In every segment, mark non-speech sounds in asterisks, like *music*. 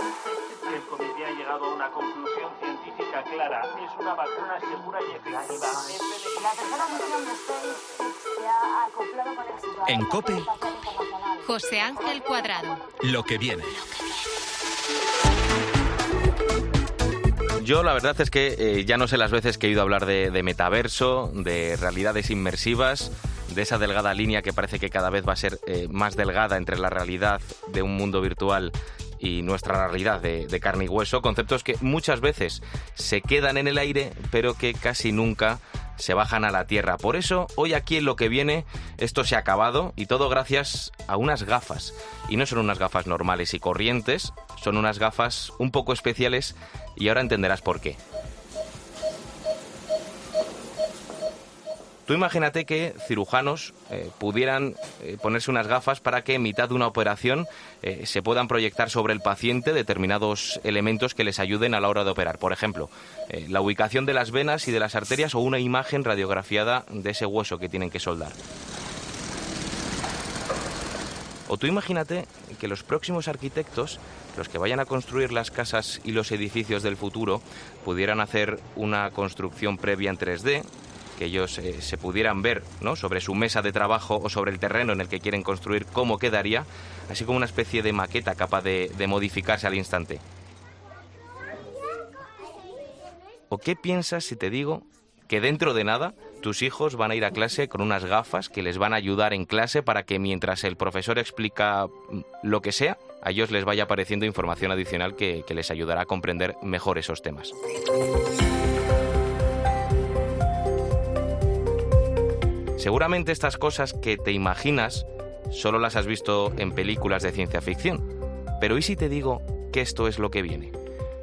El comité ha llegado a una conclusión científica clara. Es una vacuna segura y efectiva. La tercera misión de SpaceX se ha acoplado con éxito En COPE. José Ángel Cuadrado. Lo que viene. Yo la verdad es que eh, ya no sé las veces que he ido a hablar de, de metaverso, de realidades inmersivas, de esa delgada línea que parece que cada vez va a ser eh, más delgada entre la realidad de un mundo virtual y nuestra realidad de, de carne y hueso, conceptos que muchas veces se quedan en el aire, pero que casi nunca se bajan a la tierra. Por eso, hoy aquí en lo que viene, esto se ha acabado y todo gracias a unas gafas. Y no son unas gafas normales y corrientes, son unas gafas un poco especiales y ahora entenderás por qué. Tú imagínate que cirujanos eh, pudieran eh, ponerse unas gafas para que en mitad de una operación eh, se puedan proyectar sobre el paciente determinados elementos que les ayuden a la hora de operar. Por ejemplo, la ubicación de las venas y de las arterias o una imagen radiografiada de ese hueso que tienen que soldar. O tú imagínate que los próximos arquitectos, los que vayan a construir las casas y los edificios del futuro, pudieran hacer una construcción previa en 3D, que ellos eh, se pudieran ver ¿no? sobre su mesa de trabajo o sobre el terreno en el que quieren construir cómo quedaría, así como una especie de maqueta capaz de, modificarse al instante. ¿O qué piensas si te digo que dentro de nada tus hijos van a ir a clase con unas gafas que les van a ayudar en clase para que mientras el profesor explica mm, lo que sea, a ellos les vaya apareciendo información adicional que les ayudará a comprender mejor esos temas? Seguramente estas cosas que te imaginas solo las has visto en películas de ciencia ficción. Pero ¿y si te digo que esto es lo que viene?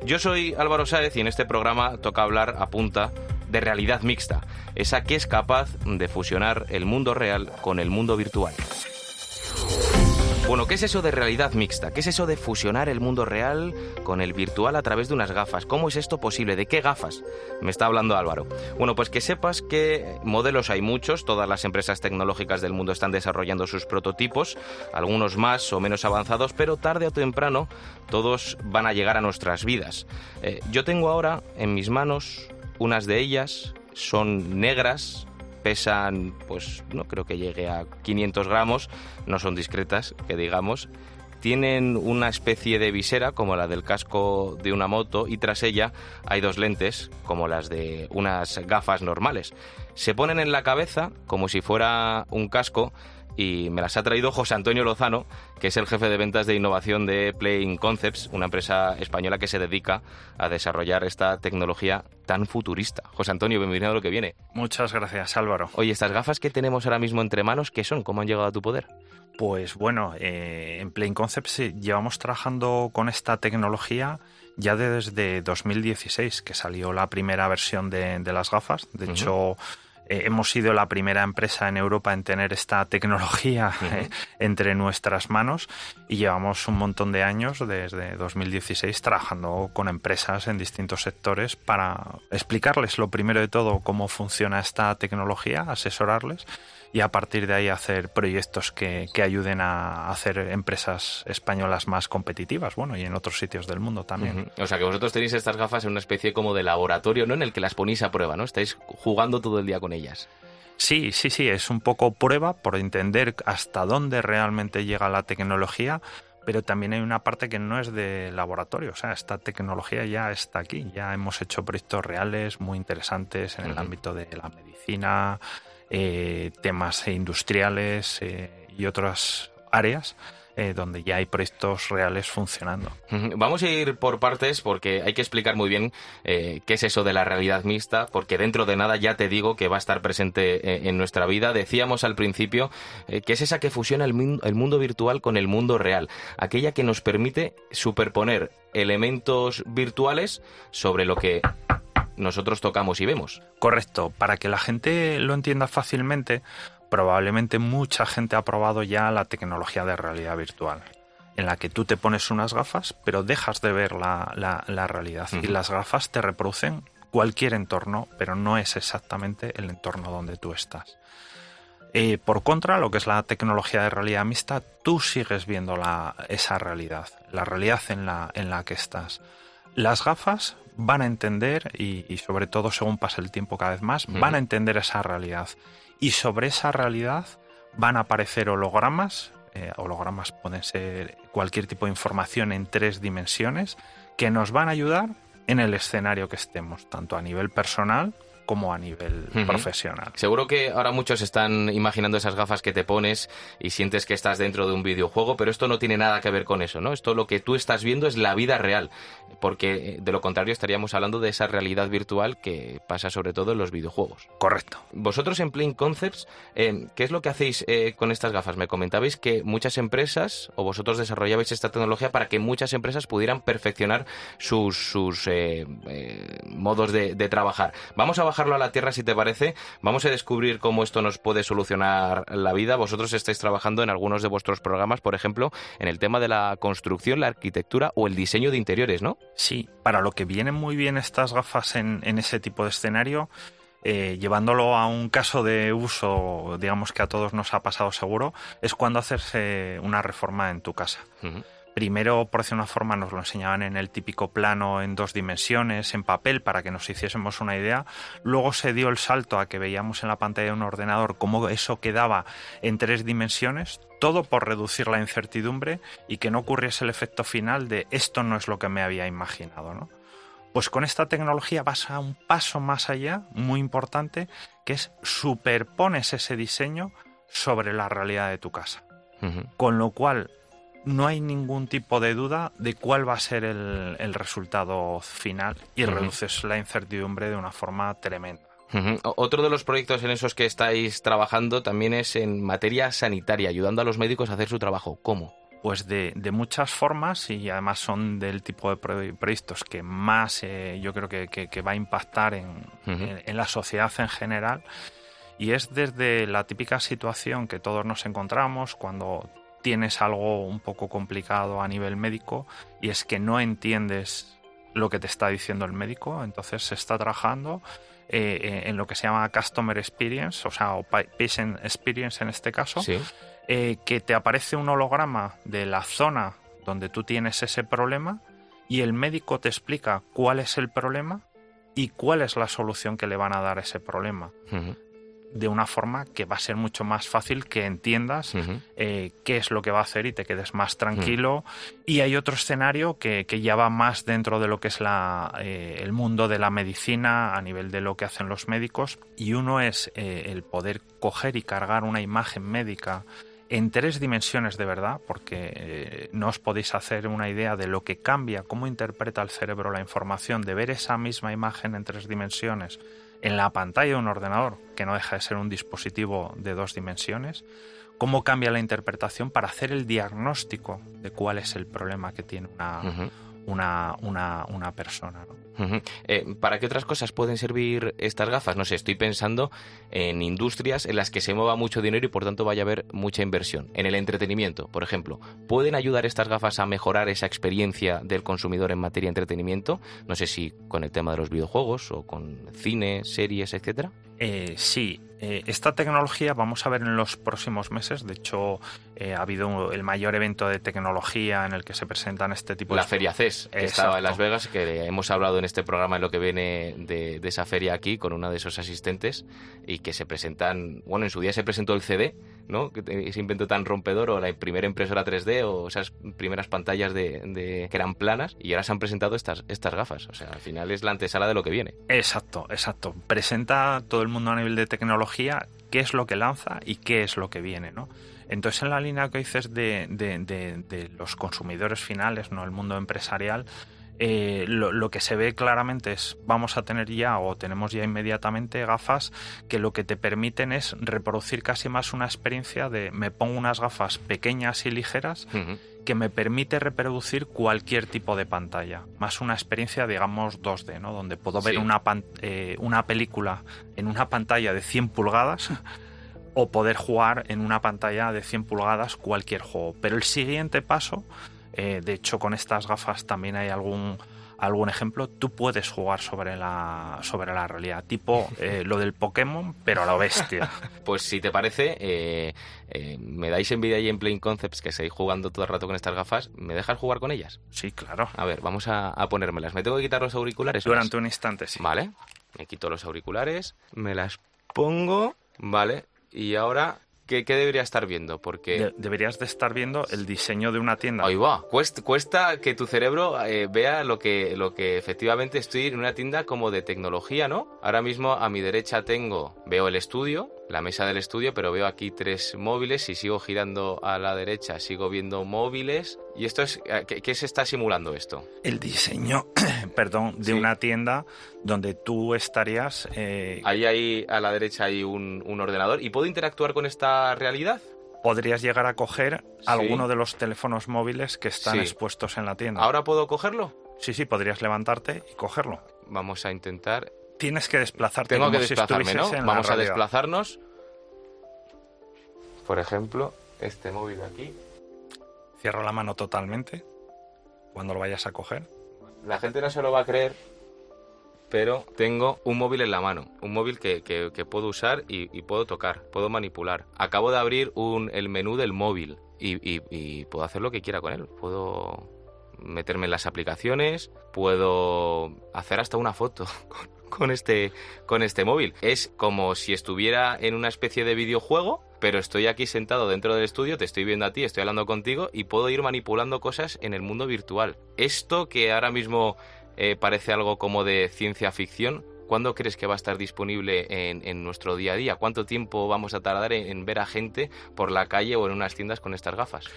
Yo soy Álvaro Sáez y en este programa toca hablar a punta de realidad mixta, esa que es capaz de fusionar el mundo real con el mundo virtual. Bueno, ¿qué es eso de realidad mixta? ¿Qué es eso de fusionar el mundo real con el virtual a través de unas gafas? ¿Cómo es esto posible? ¿De qué gafas? Me está hablando Álvaro. Bueno, pues que sepas que modelos hay muchos, todas las empresas tecnológicas del mundo están desarrollando sus prototipos, algunos más o menos avanzados, pero tarde o temprano todos van a llegar a nuestras vidas. Eh, yo tengo ahora en mis manos unas de ellas, son negras, pesan, pues no creo que llegue a 500 gramos, no son discretas, que digamos. Tienen una especie de visera como la del casco de una moto y tras ella hay dos lentes como las de unas gafas normales. Se ponen en la cabeza como si fuera un casco y me las ha traído José Antonio Lozano, que es el jefe de ventas de innovación de Playing Concepts, una empresa española que se dedica a desarrollar esta tecnología tan futurista. José Antonio, bienvenido a lo que viene. Muchas gracias, Álvaro. Oye, estas gafas que tenemos ahora mismo entre manos, ¿qué son? ¿Cómo han llegado a tu poder? Pues bueno, eh, en Plain Concepts eh, llevamos trabajando con esta tecnología ya desde 2016, que salió la primera versión de, de las gafas. De hecho, eh, hemos sido la primera empresa en Europa en tener esta tecnología eh, entre nuestras manos y llevamos un montón de años, desde 2016, trabajando con empresas en distintos sectores para explicarles lo primero de todo cómo funciona esta tecnología, asesorarles y a partir de ahí hacer proyectos que, que ayuden a hacer empresas españolas más competitivas, bueno, y en otros sitios del mundo también. O sea, que vosotros tenéis estas gafas en una especie como de laboratorio, ¿no? En el que las ponéis a prueba, ¿no? Estáis jugando todo el día con ellas. Sí, sí, sí, es un poco prueba por entender hasta dónde realmente llega la tecnología, pero también hay una parte que no es de laboratorio, o sea, esta tecnología ya está aquí, ya hemos hecho proyectos reales muy interesantes en el ámbito de la medicina, eh, temas industriales eh, y otras áreas eh, donde ya hay proyectos reales funcionando. Vamos a ir por partes porque hay que explicar muy bien qué es eso de la realidad mixta, porque dentro de nada ya te digo que va a estar presente en nuestra vida. Decíamos al principio que es esa que fusiona el mundo virtual con el mundo real, aquella que nos permite superponer elementos virtuales sobre lo que nosotros tocamos y vemos. Correcto, para que la gente lo entienda fácilmente, probablemente mucha gente ha probado ya la tecnología de realidad virtual, en la que tú te pones unas gafas, pero dejas de ver la, la, realidad. Y las gafas te reproducen cualquier entorno, pero no es exactamente el entorno donde tú estás. Eh, por contra, lo que es la tecnología de realidad mixta, tú sigues viendo la, esa realidad, la realidad en la, en la que estás. Las gafas van a entender, y, sobre todo según pasa el tiempo cada vez más, van a entender esa realidad. Y sobre esa realidad van a aparecer hologramas, eh, hologramas pueden ser cualquier tipo de información en tres dimensiones, que nos van a ayudar en el escenario que estemos, tanto a nivel personal como a nivel profesional. Seguro que ahora muchos están imaginando esas gafas que te pones y sientes que estás dentro de un videojuego, pero esto no tiene nada que ver con eso, ¿no? Esto lo que tú estás viendo es la vida real, porque eh, de lo contrario estaríamos hablando de esa realidad virtual que pasa sobre todo en los videojuegos. Correcto. Vosotros en Plain Concepts, eh, ¿qué es lo que hacéis eh, con estas gafas? Me comentabais que muchas empresas, o vosotros desarrollabais esta tecnología para que muchas empresas pudieran perfeccionar sus, modos de, de trabajar. Vamos a bajar a la tierra, si te parece. Vamos a descubrir cómo esto nos puede solucionar la vida. Vosotros estáis trabajando en algunos de vuestros programas, por ejemplo, en el tema de la construcción, la arquitectura o el diseño de interiores, ¿no? Sí, para lo que vienen muy bien estas gafas en, ese tipo de escenario, eh, llevándolo a un caso de uso, digamos que a todos nos ha pasado seguro, es cuando haces una reforma en tu casa. Primero, por decir una forma, nos lo enseñaban en el típico plano en dos dimensiones, en papel, para que nos hiciésemos una idea. Luego se dio el salto a que veíamos en la pantalla de un ordenador cómo eso quedaba en tres dimensiones, todo por reducir la incertidumbre y que no ocurriese el efecto final de esto no es lo que me había imaginado, ¿no? Pues con esta tecnología vas a un paso más allá, muy importante, que es superpones ese diseño sobre la realidad de tu casa. Con lo cual no hay ningún tipo de duda de cuál va a ser el, resultado final y reduces la incertidumbre de una forma tremenda. Otro de los proyectos en esos que estáis trabajando también es en materia sanitaria, ayudando a los médicos a hacer su trabajo. ¿Cómo? Pues de, muchas formas y además son del tipo de proyectos que más eh, yo creo que, va a impactar en, en, la sociedad en general. Y es desde la típica situación que todos nos encontramos cuando tienes algo un poco complicado a nivel médico y es que no entiendes lo que te está diciendo el médico, entonces se está trabajando eh, eh, en lo que se llama Customer Experience, o sea, o Patient Experience en este caso, eh, que te aparece un holograma de la zona donde tú tienes ese problema y el médico te explica cuál es el problema y cuál es la solución que le van a dar a ese problema de una forma que va a ser mucho más fácil que entiendas eh, qué es lo que va a hacer y te quedes más tranquilo. Y hay otro escenario que, ya va más dentro de lo que es la, eh, el mundo de la medicina a nivel de lo que hacen los médicos. Y uno es eh, el poder coger y cargar una imagen médica en tres dimensiones de verdad, porque no os podéis hacer una idea de lo que cambia, cómo interpreta el cerebro la información, de ver esa misma imagen en tres dimensiones en la pantalla de un ordenador, que no deja de ser un dispositivo de dos dimensiones, cómo cambia la interpretación para hacer el diagnóstico de cuál es el problema que tiene una, una, persona. Eh, ¿Para qué otras cosas pueden servir estas gafas? No sé, estoy pensando en industrias en las que se mueva mucho dinero y por tanto vaya a haber mucha inversión. En el entretenimiento, por ejemplo, ¿pueden ayudar estas gafas a mejorar esa experiencia del consumidor en materia de entretenimiento? No sé si con el tema de los videojuegos o con cine, series, etcétera. Eh, sí, Eh, esta tecnología vamos a ver en los próximos meses. De hecho, eh, ha habido el mayor evento de tecnología en el que se presentan este tipo la de... La Feria CES, que estaba en Las Vegas, que hemos hablado en este programa en lo que viene de, de, esa feria aquí con una de esos asistentes y que se presentan... Bueno, en su día se presentó el CD, ¿no? Ese invento tan rompedor o la primera impresora 3D o esas primeras pantallas de, de, que eran planas y ahora se han presentado estas, estas gafas. O sea, al final es la antesala de lo que viene. Exacto, exacto. Presenta todo el mundo a nivel de tecnología qué es lo que lanza y qué es lo que viene, ¿no? Entonces, en la línea que dices de, de, los consumidores finales, ¿no? El mundo empresarial, eh, lo, lo, que se ve claramente es vamos a tener ya o tenemos ya inmediatamente gafas que lo que te permiten es reproducir casi más una experiencia de me pongo unas gafas pequeñas y ligeras uh -huh que me permite reproducir cualquier tipo de pantalla, más una experiencia, digamos, 2D, ¿no? Donde puedo ver Sí. una, eh, una película en una pantalla de 100 pulgadas *laughs* o poder jugar en una pantalla de 100 pulgadas cualquier juego. Pero el siguiente paso, eh, de hecho con estas gafas también hay algún algún ejemplo, tú puedes jugar sobre la sobre la realidad, tipo *laughs* eh, lo del Pokémon, pero a lo bestia. *laughs* Pues si te parece, eh, me dais envidia ahí en Playing Concepts que seguís jugando todo el rato con estas gafas. ¿Me dejas jugar con ellas? Sí, claro. A ver, vamos a, a ponérmelas. ¿Me tengo que quitar los auriculares? Durante un instante, sí. Vale, me quito los auriculares, me las pongo, vale, y ahora, ¿qué, qué debería estar viendo? Porque... De- deberías de estar viendo el diseño de una tienda. Ahí va. Cuesta, cuesta que tu cerebro eh, vea lo que, lo que efectivamente estoy en una tienda como de tecnología, ¿no? Ahora mismo a mi derecha tengo, veo el estudio, la mesa del estudio, pero veo aquí tres móviles. Si sigo girando a la derecha, sigo viendo móviles. ¿Y esto es, eh, qué, qué se está simulando esto? El diseño, *coughs* perdón, de Sí. una tienda donde tú estarías. eh, Ahí, ahí a la derecha hay un, un ordenador. ¿Y puedo interactuar con esta realidad? podrías llegar a coger alguno de los teléfonos móviles que están Sí. expuestos en la tienda. ¿Ahora puedo cogerlo? Sí, sí, podrías levantarte y cogerlo. Vamos a intentar Tienes que desplazarte. Tengo como que desplazarme, ¿no? en Vamos a desplazarnos. Por ejemplo, este móvil de aquí. Cierra la mano totalmente cuando lo vayas a coger. La gente no se lo va a creer, pero tengo un móvil en la mano. Un móvil que, que- que puedo usar y, y puedo tocar, puedo manipular. Acabo de abrir un, el menú del móvil y, y- y puedo hacer lo que quiera con él. Puedo meterme en las aplicaciones, puedo hacer hasta una foto *laughs* con, este, con este móvil. Es como si estuviera en una especie de videojuego, pero estoy aquí sentado dentro del estudio, te estoy viendo a ti, estoy hablando contigo y puedo ir manipulando cosas en el mundo virtual. Esto que ahora mismo eh, parece algo como de ciencia ficción, ¿cuándo crees que va a estar disponible en, nuestro día a día? ¿Cuánto tiempo vamos a tardar en ver a gente por la calle o en unas tiendas con estas gafas?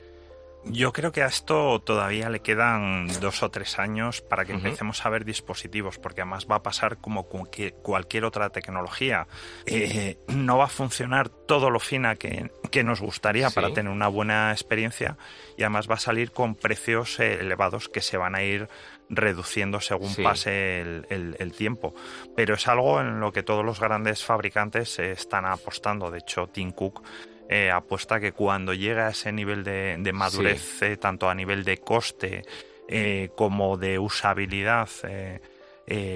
Yo creo que a esto todavía le quedan dos o tres años para que empecemos a ver dispositivos, porque además va a pasar como cualquier otra tecnología. Eh, no va a funcionar todo lo fina que, que nos gustaría Sí. para tener una buena experiencia y además va a salir con precios eh, elevados que se van a ir reduciendo según Sí. pase el, el- el tiempo. Pero es algo en lo que todos los grandes fabricantes eh, están apostando. De hecho, Tim Cook eh, apuesta que cuando llega a ese nivel de, de madurez, eh, tanto a nivel de coste eh, como de usabilidad,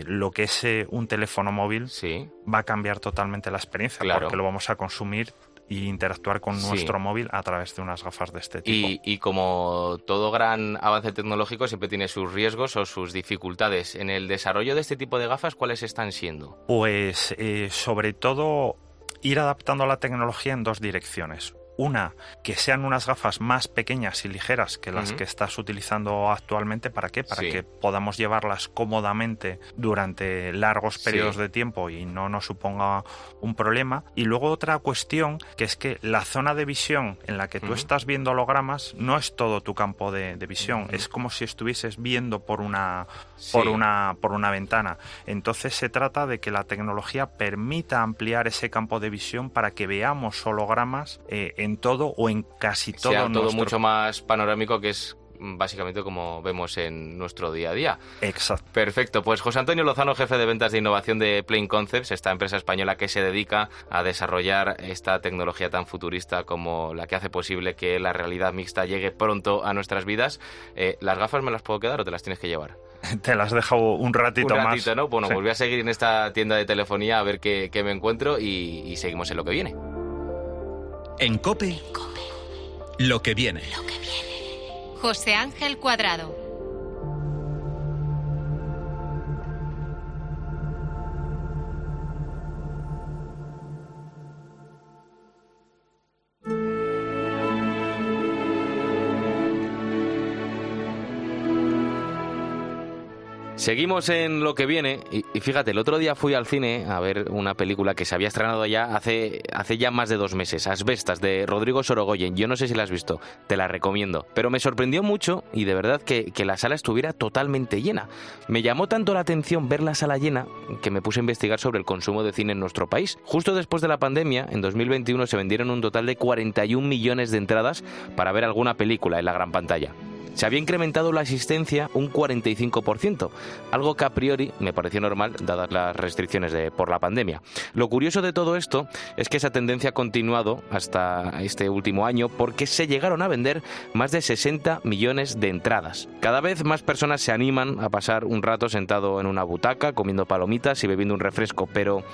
lo que es un teléfono móvil Sí, va a cambiar totalmente la experiencia Claro. porque lo vamos a consumir e interactuar con Sí. nuestro móvil a través de unas gafas de este tipo. y, y como todo gran avance tecnológico siempre tiene sus riesgos o sus dificultades. En el desarrollo de este tipo de gafas, ¿cuáles están siendo? Pues eh, sobre todo ir adaptando la tecnología en dos direcciones. Una, que sean unas gafas más pequeñas y ligeras que las que estás utilizando actualmente. ¿Para qué? Para Sí. que podamos llevarlas cómodamente durante largos Sí. periodos de tiempo y no nos suponga un problema. Y luego otra cuestión, que es que la zona de visión en la que tú estás viendo hologramas no es todo tu campo de, de visión. Es como si estuvieses viendo por una, Sí. por una, por una ventana. Entonces se trata de que la tecnología permita ampliar ese campo de visión para que veamos hologramas eh, en todo o en casi todo sea todo nuestro- mucho más panorámico, que es básicamente como vemos en nuestro día a día. Exacto. Perfecto, pues José Antonio Lozano, jefe de ventas de innovación de Plain Concepts, esta empresa española que se dedica a desarrollar esta tecnología tan futurista como la que hace posible que la realidad mixta llegue pronto a nuestras vidas. Eh, ¿Las gafas me las puedo quedar o te las tienes que llevar? *laughs* Te las dejo un ratito, un ratito más. ¿no? Bueno, Sí. pues voy a seguir en esta tienda de telefonía a ver qué, qué me encuentro y, y seguimos en lo que viene. En Cope, lo que viene. José Ángel Cuadrado. Seguimos en lo que viene y, fíjate, el otro día fui al cine a ver una película que se había estrenado ya hace, hace ya más de dos meses, Asbestas, de Rodrigo Sorogoyen. Yo no sé si la has visto, te la recomiendo. Pero me sorprendió mucho y de verdad que, que la sala estuviera totalmente llena. Me llamó tanto la atención ver la sala llena que me puse a investigar sobre el consumo de cine en nuestro país. Justo después de la pandemia, en 2021 se vendieron un total de 41 millones de entradas para ver alguna película en la gran pantalla se había incrementado la asistencia un 45%, algo que a priori me pareció normal dadas las restricciones de, por la pandemia. Lo curioso de todo esto es que esa tendencia ha continuado hasta este último año porque se llegaron a vender más de 60 millones de entradas. Cada vez más personas se animan a pasar un rato sentado en una butaca comiendo palomitas y bebiendo un refresco, pero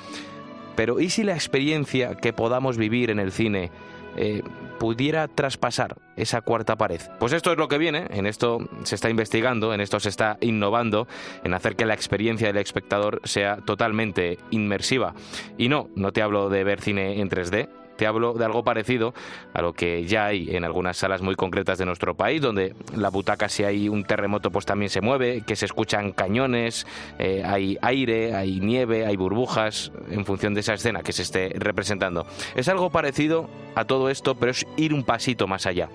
pero ¿y si la experiencia que podamos vivir en el cine eh, pudiera traspasar esa cuarta pared. Pues esto es lo que viene, en esto se está investigando, en esto se está innovando, en hacer que la experiencia del espectador sea totalmente inmersiva. Y no, no te hablo de ver cine en 3D, te hablo de algo parecido a lo que ya hay en algunas salas muy concretas de nuestro país, donde la butaca si hay un terremoto pues también se mueve, que se escuchan cañones, eh, hay aire, hay nieve, hay burbujas, en función de esa escena que se esté representando. Es algo parecido a todo esto, pero es ir un pasito más allá.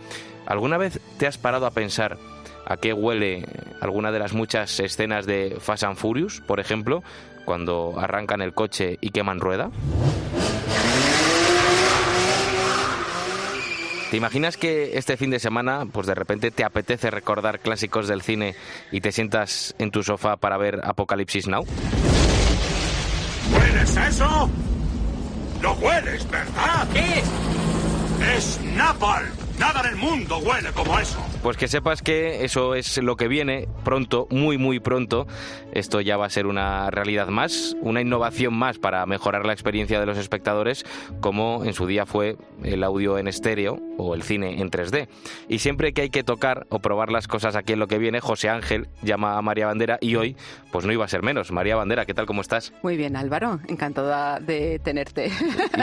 ¿Alguna vez te has parado a pensar a qué huele alguna de las muchas escenas de Fast and Furious, por ejemplo, cuando arrancan el coche y queman rueda? ¿Te imaginas que este fin de semana, pues de repente te apetece recordar clásicos del cine y te sientas en tu sofá para ver Apocalipsis Now? ¿Hueles eso? ¿Lo hueles, verdad? ¿Qué? Es Napalm. Nada en el mundo huele como eso. Pues que sepas que eso es lo que viene pronto, muy muy pronto. Esto ya va a ser una realidad más, una innovación más para mejorar la experiencia de los espectadores, como en su día fue el audio en estéreo o el cine en 3D. Y siempre que hay que tocar o probar las cosas aquí en lo que viene, José Ángel llama a María Bandera y hoy pues no iba a ser menos. María Bandera, ¿qué tal? ¿Cómo estás? Muy bien, Álvaro, encantada de tenerte.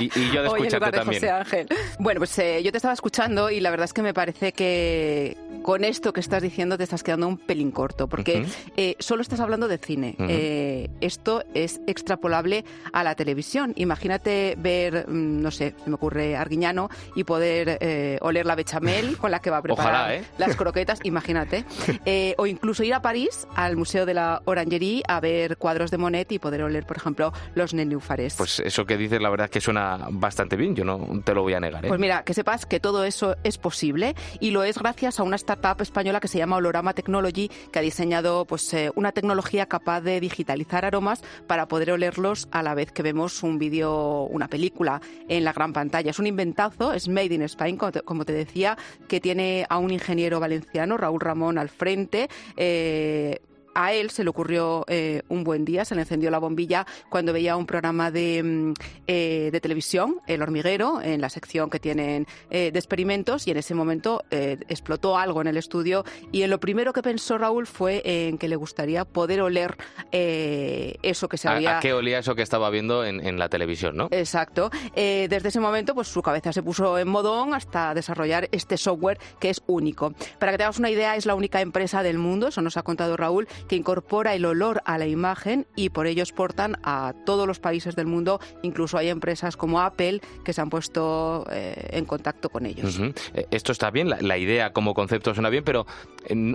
Y, y yo de *laughs* Hoy en escucharte lugar de también. José Ángel. Bueno, pues eh, yo te estaba escuchando y la verdad es que me parece que con esto que estás diciendo te estás quedando un pelín corto, porque eh, solo estás hablando de cine. Eh, esto es extrapolable a la televisión. Imagínate ver, mm, no sé, se me ocurre Arguiñano y poder eh, oler la bechamel con la que va a *laughs* preparar Ojalá, las croquetas, imagínate. *laughs* O incluso ir a París, al Museo de la Orangerie, a ver cuadros de Monet y poder oler, por ejemplo, los nenúfares. Pues eso que dices, la verdad es que suena bastante bien, yo no te lo voy a negar. Pues mira, que sepas que todo eso es posible y lo es gracias a una startup española que se llama Olorama Technology, que ha diseñado pues, eh, una tecnología capaz de digitalizar aromas para poder olerlos a la vez que vemos un vídeo, una película en la gran pantalla. Es un inventazo, es Made in Spain, como te, decía, que tiene a un ingeniero valenciano, Raúl Ramón, al frente. eh, a él se le ocurrió eh, un buen día, se le encendió la bombilla cuando veía un programa de, mm, eh, de televisión, El Hormiguero, en la sección que tienen eh, de experimentos, y en ese momento explotó algo en el estudio. Y en lo primero que pensó Raúl fue en que le gustaría poder oler eso que se ¿A, había. a qué olía eso que estaba viendo en, en la televisión, no? Exacto. Desde ese momento, pues su cabeza se puso en modón hasta desarrollar este software que es único. Para que te hagas una idea, es la única empresa del mundo, eso nos ha contado Raúl, que incorpora el olor a la imagen y por ello exportan a todos los países del mundo. Incluso hay empresas como Apple que se han puesto eh, en contacto con ellos. Eh, Esto está bien, la idea como concepto suena bien, pero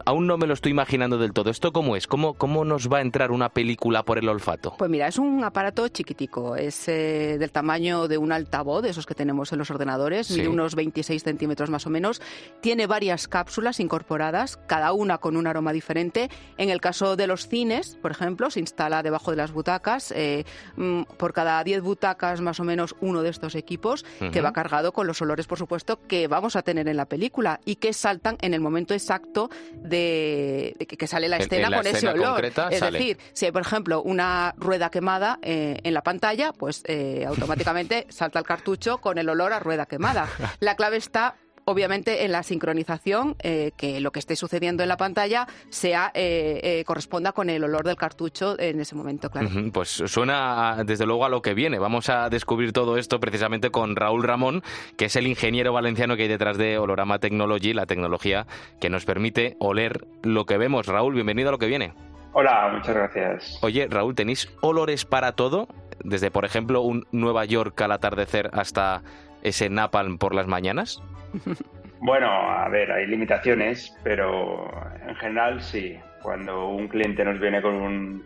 aún no me lo estoy imaginando del todo. ¿Esto cómo es? ¿Cómo, ¿Cómo nos va a entrar una película por el olfato? Pues mira, es un aparato chiquitico. Es eh, del tamaño de un altavoz, de esos que tenemos en los ordenadores, mide unos 26 centímetros más o menos. Tiene varias cápsulas incorporadas, cada una con un aroma diferente. En el caso de los cines, por ejemplo, se instala debajo de las butacas. Eh, mm, por cada 10 butacas, más o menos, uno de estos equipos que va cargado con los olores, por supuesto, que vamos a tener en la película y que saltan en el momento exacto de, que sale la escena con ese olor. Es decir, si hay, por ejemplo, una rueda quemada eh, en la pantalla, pues eh, automáticamente *laughs* salta el cartucho con el olor a rueda quemada. La clave está obviamente en la sincronización, eh, que lo que esté sucediendo en la pantalla sea eh, eh, corresponda con el olor del cartucho en ese momento, claro. Pues suena desde luego a lo que viene. Vamos a descubrir todo esto precisamente con Raúl Ramón, que es el ingeniero valenciano que hay detrás de Olorama Technology, la tecnología que nos permite oler lo que vemos. Raúl, bienvenido a lo que viene. Hola, muchas gracias. Oye, Raúl, ¿tenéis olores para todo? Desde, por ejemplo, un Nueva York al atardecer hasta ese napalm por las mañanas? *laughs* Bueno, a ver, hay limitaciones, pero en general sí. Cuando un cliente nos viene con un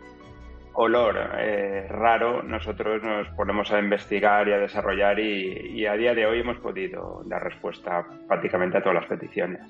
olor eh, raro, nosotros nos ponemos a investigar y a desarrollar y, a día de hoy hemos podido dar respuesta prácticamente a todas las peticiones.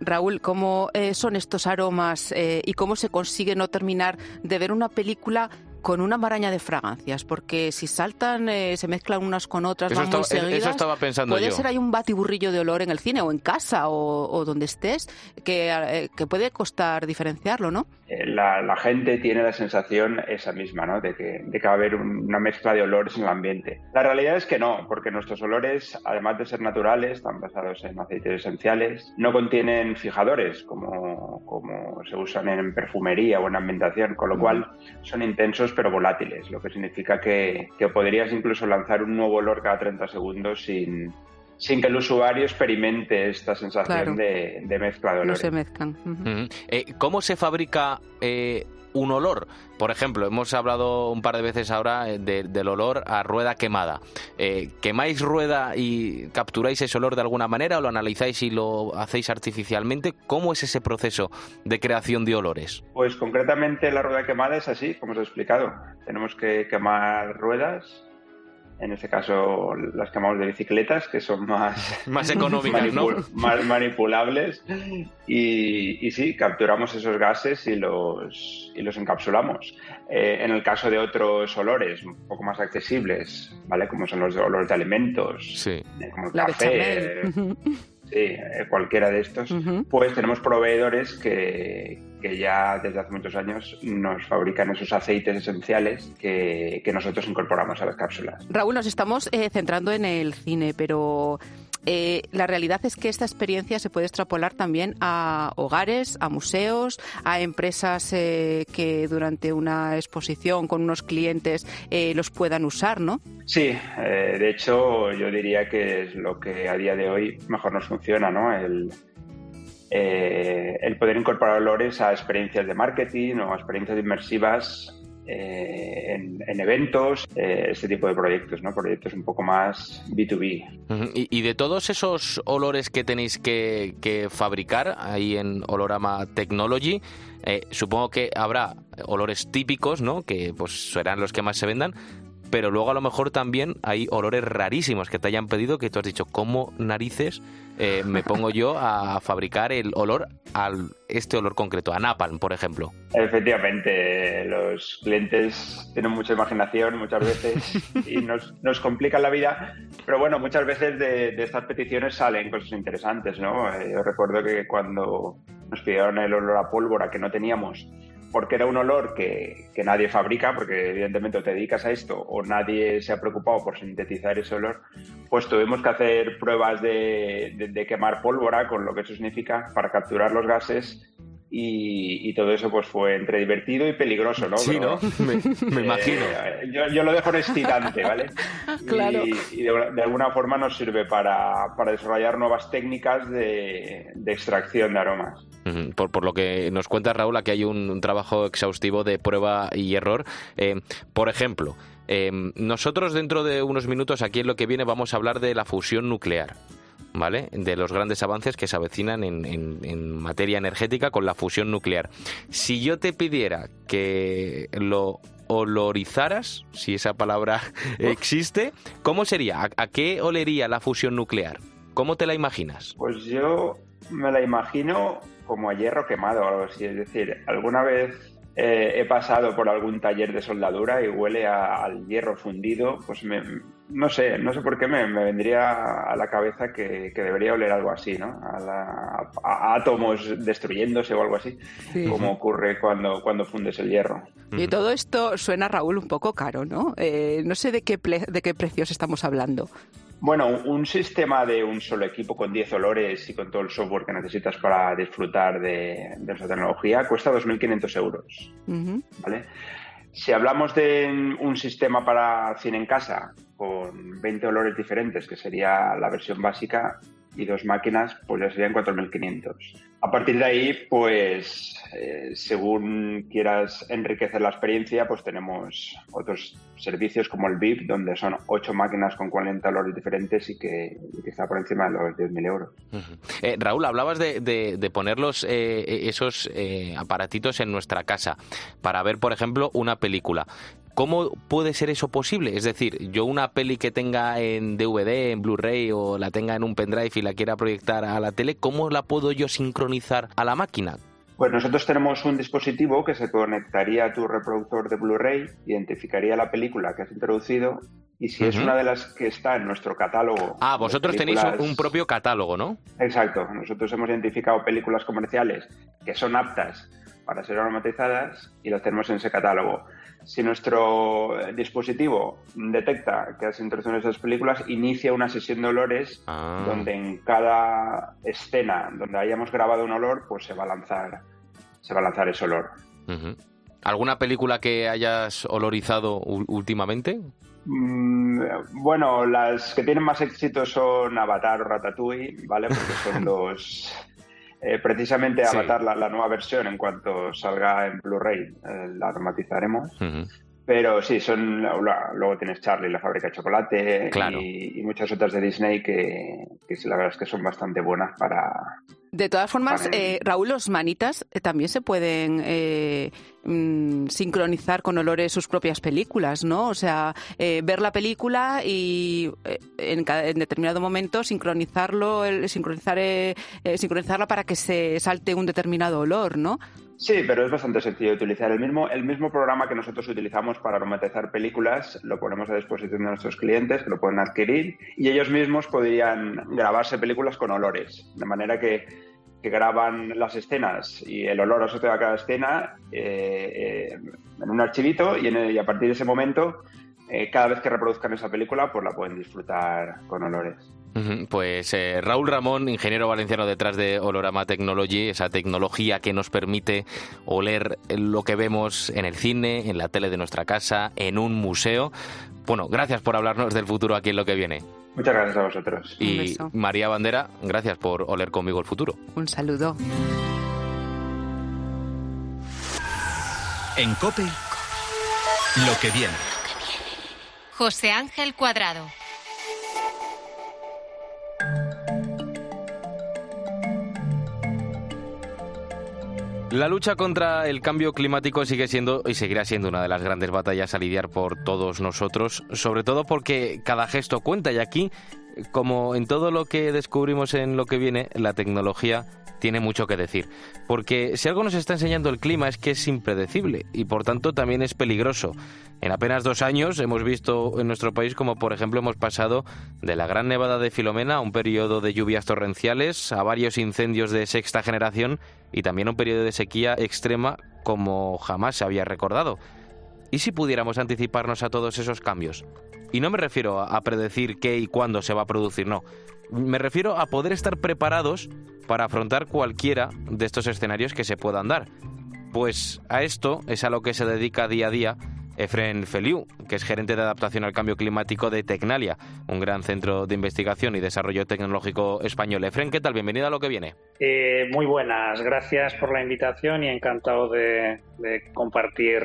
Raúl, ¿cómo eh, son estos aromas eh, y cómo se consigue no terminar de ver una película con una maraña de fragancias, porque si saltan, eh, se mezclan unas con otras, eso, van muy estaba, eso estaba pensando puede yo. ser hay un batiburrillo de olor en el cine o en casa o, donde estés, que, eh, que, puede costar diferenciarlo, ¿no? Eh, la, gente tiene la sensación esa misma, ¿no? De que, de que va a haber una mezcla de olores en el ambiente. La realidad es que no, porque nuestros olores, además de ser naturales, están basados en aceites esenciales, no contienen fijadores como, como se usan en perfumería o en ambientación, con lo cual son intensos pero volátiles, lo que significa que, podrías incluso lanzar un nuevo olor cada 30 segundos sin, sin que el usuario experimente esta sensación de, mezcla de olores. No se mezclan. Eh, ¿Cómo se fabrica eh, un olor. Por ejemplo, hemos hablado un par de veces ahora eh, del olor a rueda quemada. Eh, ¿Quemáis rueda y capturáis ese olor de alguna manera o lo analizáis y lo hacéis artificialmente? ¿Cómo es ese proceso de creación de olores? Pues concretamente la rueda quemada es así, como os he explicado. Tenemos que quemar ruedas en este caso las quemamos de bicicletas, que son más, *laughs* más económicas, más manipulables. Y, y, sí, capturamos esos gases y los, y los encapsulamos. Eh, en el caso de otros olores un poco más accesibles, ¿vale? Como son los olores de alimentos, sí. Eh, como el café, sí, eh, cualquiera de estos, pues tenemos proveedores que, que, ya desde hace muchos años nos fabrican esos aceites esenciales que, que nosotros incorporamos a las cápsulas. Raúl, nos estamos eh, centrando en el cine, pero eh, la realidad es que esta experiencia se puede extrapolar también a hogares, a museos, a empresas que durante una exposición con unos clientes los puedan usar, ¿no? Sí, de hecho yo diría que es lo que a día de hoy mejor nos funciona, ¿no? El, eh, el poder incorporar olores a experiencias de marketing o a experiencias inmersivas eh, en, eventos, eh, este tipo de proyectos, ¿no? Proyectos un poco más B2B. y, de todos esos olores que tenéis que, que fabricar ahí en Olorama Technology, supongo que habrá olores típicos, ¿no? Que pues serán los que más se vendan, pero luego a lo mejor también hay olores rarísimos que te hayan pedido que tú has dicho, ¿cómo narices eh, me pongo yo a fabricar el olor al este olor concreto, a napalm, por ejemplo? Efectivamente, los clientes tienen mucha imaginación muchas veces *laughs* y nos, nos complican la vida, pero bueno, muchas veces de, estas peticiones salen cosas interesantes, ¿no? Eh, yo recuerdo que cuando nos pidieron el olor a pólvora que no teníamos porque era un olor que, nadie fabrica, porque evidentemente te dedicas a esto o nadie se ha preocupado por sintetizar ese olor, pues tuvimos que hacer pruebas de, quemar pólvora, con lo que eso significa, para capturar los gases y, todo eso pues fue entre divertido y peligroso, ¿no? Sí, ¿no? *laughs* Me, eh, imagino. Yo, lo dejo en excitante, ¿vale? *laughs* claro. Y, de, alguna forma nos sirve para, desarrollar nuevas técnicas de, extracción de aromas. Por, por, lo que nos cuenta Raúl, aquí hay un, trabajo exhaustivo de prueba y error. Eh, por ejemplo, eh, nosotros dentro de unos minutos aquí en lo que viene vamos a hablar de la fusión nuclear. ¿Vale? De los grandes avances que se avecinan en, en materia energética con la fusión nuclear. Si yo te pidiera que lo olorizaras, si esa palabra *laughs* existe, ¿cómo sería? ¿A, qué olería la fusión nuclear? ¿Cómo te la imaginas? Pues yo me la imagino como a hierro quemado o algo así. Es decir, alguna vez eh, he pasado por algún taller de soldadura y huele al hierro fundido, pues no sé, no sé por qué me, vendría a la cabeza que, debería oler algo así, ¿no? A, átomos destruyéndose o algo así, como ocurre cuando, cuando fundes el hierro. Y todo esto suena, Raúl, un poco caro, ¿no? Eh, no sé de qué, de qué precios estamos hablando. Bueno, un sistema de un solo equipo con 10 olores y con todo el software que necesitas para disfrutar de, de esa tecnología cuesta 2.500 euros. ¿vale? Si hablamos de un sistema para cine en casa con 20 olores diferentes, que sería la versión básica, y dos máquinas, pues ya serían 4.500. A partir de ahí, pues eh, según quieras enriquecer la experiencia, pues tenemos otros servicios como el VIP, donde son ocho máquinas con 40 olores diferentes y que, está por encima de los 10.000 euros. Eh, Raúl, hablabas de, de, ponerlos eh, esos aparatitos en nuestra casa para ver, por ejemplo, una película. ¿Cómo puede ser eso posible? Es decir, yo una peli que tenga en DVD, en Blu-ray o la tenga en un pendrive y la quiera proyectar a la tele, ¿cómo la puedo yo sincronizar a la máquina? Pues nosotros tenemos un dispositivo que se conectaría a tu reproductor de Blu-ray, identificaría la película que has introducido y si es una de las que está en nuestro catálogo. Ah, vosotros tenéis un propio catálogo, ¿no? Exacto. Nosotros hemos identificado películas comerciales que son aptas para ser aromatizadas y las tenemos en ese catálogo si nuestro dispositivo detecta que has introducido esas películas, inicia una sesión de olores ah. donde en cada escena donde hayamos grabado un olor, pues se va a lanzar, se va a lanzar ese olor. ¿Alguna película que hayas olorizado últimamente? Mm, bueno, las que tienen más éxito son Avatar o Ratatouille, ¿vale? Porque son *laughs* los eh, precisamente Avatar, la, nueva versión, en cuanto salga en Blu-ray, eh, la aromatizaremos. Pero sí, son luego tienes Charlie, la fábrica de chocolate y, muchas otras de Disney que, que la verdad es que son bastante buenas para, de todas formas, eh, Raúl, los manitas eh, también se pueden eh, mm, sincronizar con olores sus propias películas, ¿no? O sea, ver la película y en, determinado momento sincronizarlo, sincronizar, sincronizarla para que se salte un determinado olor, ¿no? Sí, pero es bastante sencillo utilizar. El mismo, el mismo programa que nosotros utilizamos para aromatizar películas lo ponemos a disposición de nuestros clientes que lo pueden adquirir y ellos mismos podrían grabarse películas con olores. De manera que, que graban las escenas y el olor asociado a cada escena eh, eh, en un archivito y, y, a partir de ese momento, eh, cada vez que reproduzcan esa película, pues la pueden disfrutar con olores. Pues eh, Raúl Ramón, ingeniero valenciano detrás de Olorama Technology, esa tecnología que nos permite oler lo que vemos en el cine, en la tele de nuestra casa, en un museo. Bueno, gracias por hablarnos del futuro aquí en lo que viene. Muchas gracias a vosotros. Y María Bandera, gracias por oler conmigo el futuro. Un saludo. En Cope, lo que viene. José Ángel Cuadrado. La lucha contra el cambio climático sigue siendo y seguirá siendo una de las grandes batallas a lidiar por todos nosotros, sobre todo porque cada gesto cuenta. Y aquí, como en todo lo que descubrimos en lo que viene, la tecnología tiene mucho que decir. Porque si algo nos está enseñando el clima es que es impredecible y por tanto también es peligroso. En apenas dos años hemos visto en nuestro país como por ejemplo hemos pasado de la gran nevada de Filomena a un periodo de lluvias torrenciales, a varios incendios de sexta generación y también a un periodo de sequía extrema como jamás se había recordado. ¿Y si pudiéramos anticiparnos a todos esos cambios? Y no me refiero a predecir qué y cuándo se va a producir, no. Me refiero a poder estar preparados para afrontar cualquiera de estos escenarios que se puedan dar. Pues a esto es a lo que se dedica día a día Efren Feliu, que es gerente de adaptación al cambio climático de Tecnalia, un gran centro de investigación y desarrollo tecnológico español. Efren, ¿qué tal? Bienvenido a lo que viene. Eh, muy buenas, gracias por la invitación y encantado de, compartir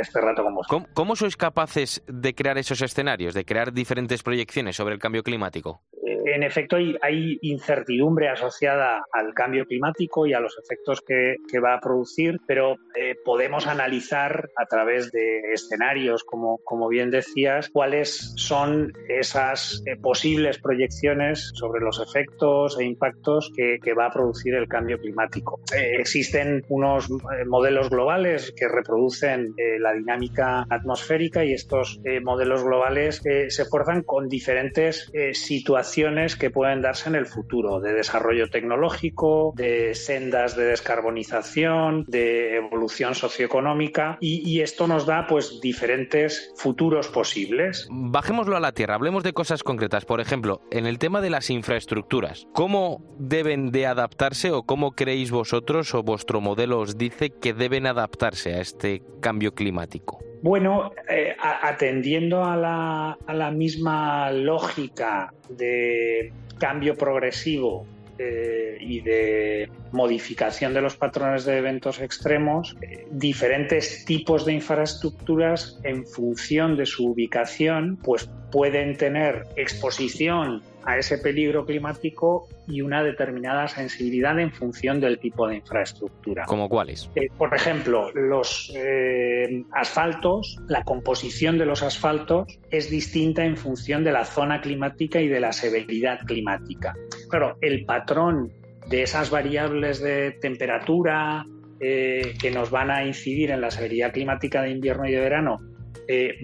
este rato con vosotros. ¿Cómo, sois capaces de crear esos escenarios, de crear diferentes proyecciones sobre el cambio climático? Eh, en efecto, hay, incertidumbre asociada al cambio climático y a los efectos que, va a producir, pero eh, podemos analizar a través de escenarios, como, como bien decías, cuáles son esas eh, posibles proyecciones sobre los efectos e impactos que, va a producir el cambio climático. Eh, existen unos modelos globales que reproducen la dinámica atmosférica y estos modelos globales se forzan con diferentes situaciones que pueden darse en el futuro, de desarrollo tecnológico, de sendas de descarbonización, de evolución socioeconómica y, esto nos da pues diferentes futuros posibles. Bajémoslo a la tierra, hablemos de cosas concretas. Por ejemplo, en el tema de las infraestructuras, ¿cómo deben de adaptarse o cómo creéis vosotros o vuestro modelo os dice que deben adaptarse a este cambio climático? Bueno, eh, atendiendo a la, a la, misma lógica de cambio progresivo eh, y de modificación de los patrones de eventos extremos, eh, diferentes tipos de infraestructuras en función de su ubicación, pues pueden tener exposición a ese peligro climático y una determinada sensibilidad en función del tipo de infraestructura. ¿Como cuáles? Eh, por ejemplo, los eh, asfaltos, la composición de los asfaltos es distinta en función de la zona climática y de la severidad climática. Claro, el patrón de esas variables de temperatura eh, que nos van a incidir en la severidad climática de invierno y de verano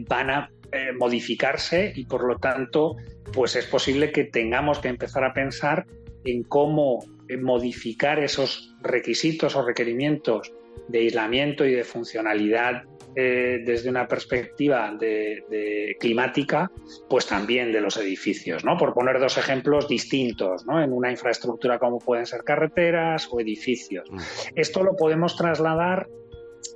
van a modificarse y por lo tanto pues es posible que tengamos que empezar a pensar en cómo eh, modificar esos requisitos o requerimientos de aislamiento y de funcionalidad eh, desde una perspectiva de, climática, pues también de los edificios, ¿no? Por poner dos ejemplos distintos, ¿no? En una infraestructura como pueden ser carreteras o edificios. Mm. Esto lo podemos trasladar,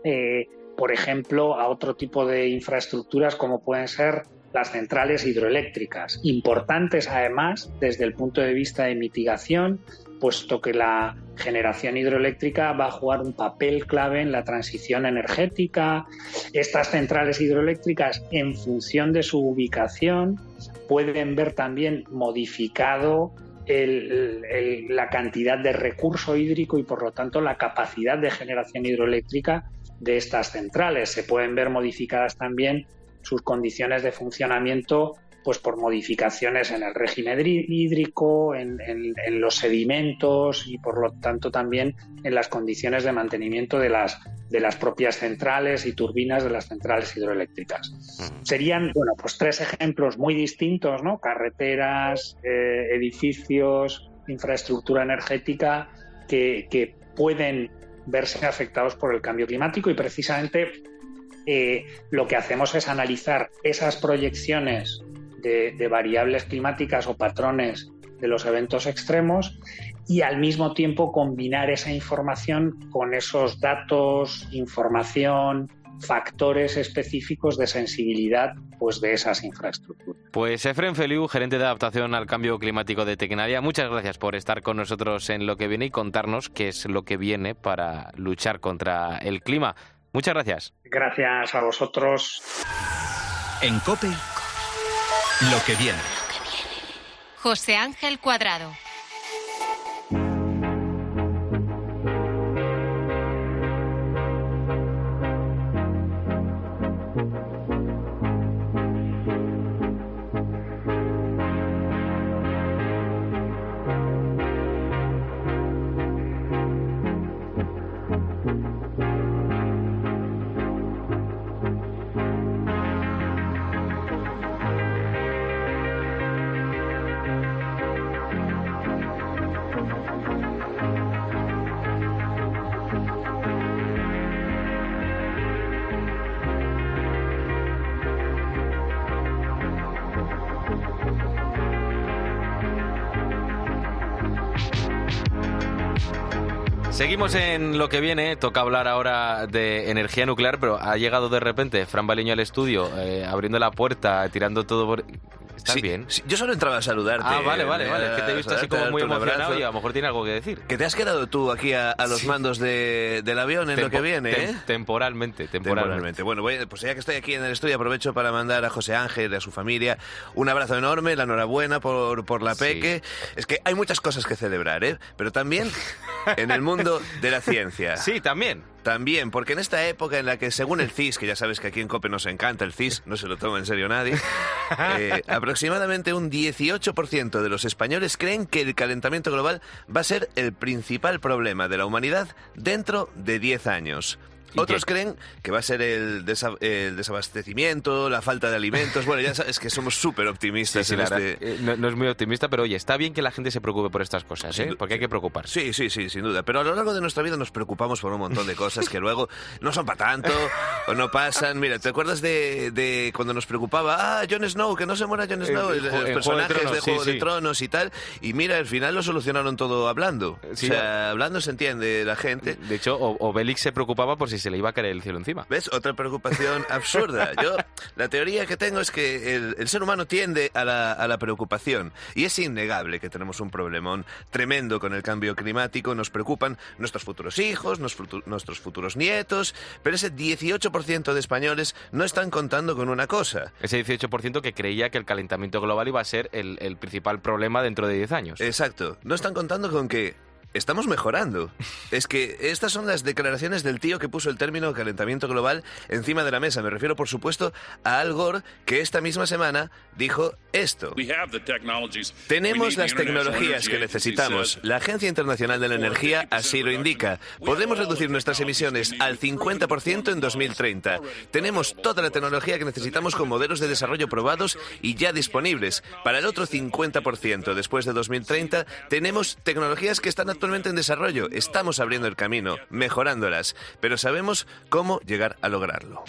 eh, por ejemplo, a otro tipo de infraestructuras como pueden ser las centrales hidroeléctricas, importantes además desde el punto de vista de mitigación, puesto que la generación hidroeléctrica va a jugar un papel clave en la transición energética. Estas centrales hidroeléctricas, en función de su ubicación, pueden ver también modificado la cantidad de recurso hídrico y por lo tanto la capacidad de generación hidroeléctrica de estas centrales. Se pueden ver modificadas también sus condiciones de funcionamiento pues por modificaciones en el régimen hídrico, en, los sedimentos y por lo tanto también en las condiciones de mantenimiento de las, de las propias centrales y turbinas de las centrales hidroeléctricas. Serían, bueno, pues tres ejemplos muy distintos, ¿no? Carreteras, eh, edificios, infraestructura energética que, que pueden verse afectados por el cambio climático y precisamente eh, lo que hacemos es analizar esas proyecciones de, variables climáticas o patrones de los eventos extremos y al mismo tiempo combinar esa información con esos datos, información, factores específicos de sensibilidad pues, de esas infraestructuras. Pues Efren Feliu, gerente de adaptación al cambio climático de Tecnaria, muchas gracias por estar con nosotros en lo que viene y contarnos qué es lo que viene para luchar contra el clima. Muchas gracias. Gracias a vosotros. En COPE, lo que viene. José Ángel Cuadrado. Seguimos en lo que viene, toca hablar ahora de energía nuclear, pero ha llegado de repente Fran Baleño al estudio, eh, abriendo la puerta, tirando todo por... ¿Estás Sí, bien? sí, yo solo entraba a saludarte. Ah, vale, vale, eh, vale. Es que te he visto así como muy emocionado y a lo mejor tiene algo que decir. Que te has quedado tú aquí a, a los Sí. mandos de- del avión en lo que viene, tem- ¿eh? Temporalmente, temporalmente. Temporalmente. Bueno, voy- pues ya que estoy aquí en el estudio, aprovecho para mandar a José Ángel y a su familia un abrazo enorme, la enhorabuena por, por la peque. Es que hay muchas cosas que celebrar, ¿eh? Pero también en el mundo de la ciencia. *laughs* Sí, también. También, porque en esta época en la que, según el CIS, que ya sabes que aquí en COPE nos encanta el CIS, no se lo toma en serio nadie, eh, aproximadamente un 18% de los españoles creen que el calentamiento global va a ser el principal problema de la humanidad dentro de 10 años. ¿Y Otros qué? creen que va a ser el, desa- el desabastecimiento, la falta de alimentos. Bueno, ya sabes que somos súper Sí, optimistas sí, en la este... eh, no, no es muy optimista, pero oye, está bien que la gente se preocupe por estas cosas, ¿eh? Porque hay que preocuparse. Sí, sí, sí, sin duda. Pero a lo largo de nuestra vida nos preocupamos por un montón de cosas que luego no son para tanto o no pasan. Mira, ¿te acuerdas de, de cuando nos preocupaba, ah, Jon Snow, que no se muera Jon En- Snow, en los en personajes Juego de de Tronos, Juego sí, de sí. Tronos y tal? Y mira, al final lo solucionaron todo hablando. Sí, o sea, hablando se entiende la gente. De hecho, o- Obelix se preocupaba por si se le iba a caer el cielo encima. ¿Ves? Otra preocupación *laughs* absurda. Yo, la teoría que tengo es que el, el ser humano tiende a la, a la preocupación. Y es innegable que tenemos un problemón tremendo con el cambio climático. Nos preocupan nuestros futuros hijos, nos futu- nuestros futuros nietos. Pero ese 18% de españoles no están contando con una cosa. Ese 18% que creía que el calentamiento global iba a ser el, el principal problema dentro de 10 años. Exacto. No están contando con que estamos mejorando. Es que estas son las declaraciones del tío que puso el término calentamiento global encima de la mesa. Me refiero, por supuesto, a Al Gore, que esta misma semana dijo esto. Tenemos las tecnologías que necesitamos. La Agencia Internacional de la Energía así lo indica. Podemos reducir nuestras emisiones al 50% en 2030. Tenemos toda la tecnología que necesitamos con modelos de desarrollo probados y ya disponibles. Para el otro 50% después de 2030 tenemos tecnologías que están actualmente en desarrollo. Estamos abriendo el camino, mejorándolas, pero sabemos cómo llegar a lograrlo.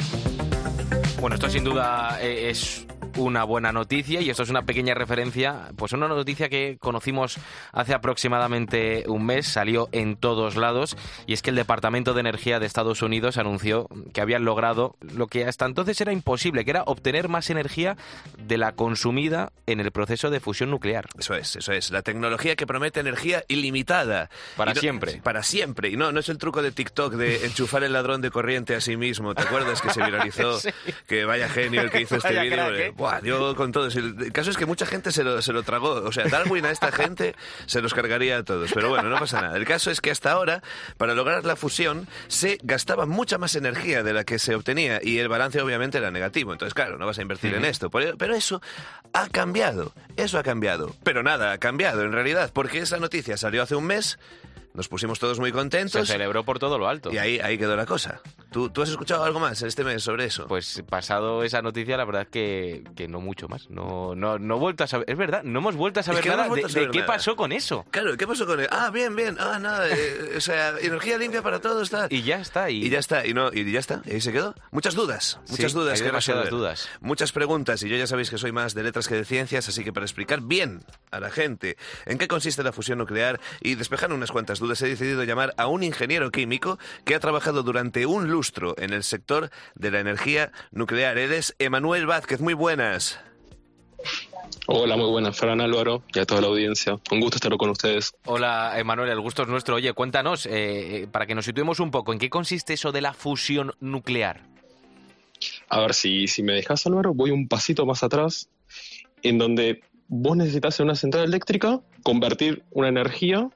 Bueno, esto sin duda eh, es una buena noticia y esto es una pequeña referencia, pues una noticia que conocimos hace aproximadamente un mes, salió en todos lados y es que el Departamento de Energía de Estados Unidos anunció que habían logrado lo que hasta entonces era imposible, que era obtener más energía de la consumida en el proceso de fusión nuclear. Eso es, eso es. La tecnología que promete energía ilimitada. Para no- siempre. Para siempre. Y no, no es el truco de TikTok de enchufar el ladrón de corriente a sí mismo. ¿Te acuerdas que se viralizó? *laughs* Sí. Que vaya genio el que hizo este vídeo. Buah, yo con todos. El caso es que mucha gente se lo, se lo tragó. O sea, Darwin a esta *laughs* gente se los cargaría a todos. Pero bueno, no pasa nada. El caso es que hasta ahora, para lograr la fusión, se gastaba mucha más energía de la que se obtenía. Y el balance obviamente era negativo. Entonces, claro, no vas a invertir en esto. Por- Pero eso ha cambiado. Eso ha cambiado. Pero nada ha cambiado en realidad. Porque esa noticia salió hace un mes. Nos pusimos todos muy Se contentos. celebró por todo lo alto. Y ahí, ahí quedó la cosa. ¿Tú, ¿Tú has escuchado algo más este mes sobre eso? Pues pasado esa noticia, la verdad que, que no mucho más. No, no, no he vuelto a saber. Es verdad, no hemos vuelto a saber que no nada vuelto de, a saber de qué nada. pasó con eso. Claro, ¿qué pasó con él? Ah, bien, bien. Ah, nada. eh, o sea, energía limpia para todos, tal. Y ya está. Y, Y ya está, y no, y ya está, y ahí se quedó. Muchas dudas, muchas Sí, dudas hay que demasiadas dudas. Muchas preguntas, y yo ya sabéis que soy más de letras que de ciencias, así que para explicar bien a la gente en qué consiste la fusión nuclear y despejar unas cuantas dudas, he decidido llamar a un ingeniero químico que ha trabajado durante un lustro en el sector de la energía nuclear. Él es Emanuel Vázquez, muy buenas. Hola, muy buenas, Fran Álvaro y a toda la audiencia. Un gusto estar con ustedes. Hola, Emanuel, el gusto es nuestro. Oye, cuéntanos, eh, eh, para que nos situemos un poco, ¿en qué consiste eso de la fusión nuclear? A ver, si, si me dejas, Álvaro, voy un pasito más atrás, en donde vos necesitas en una central eléctrica convertir una energía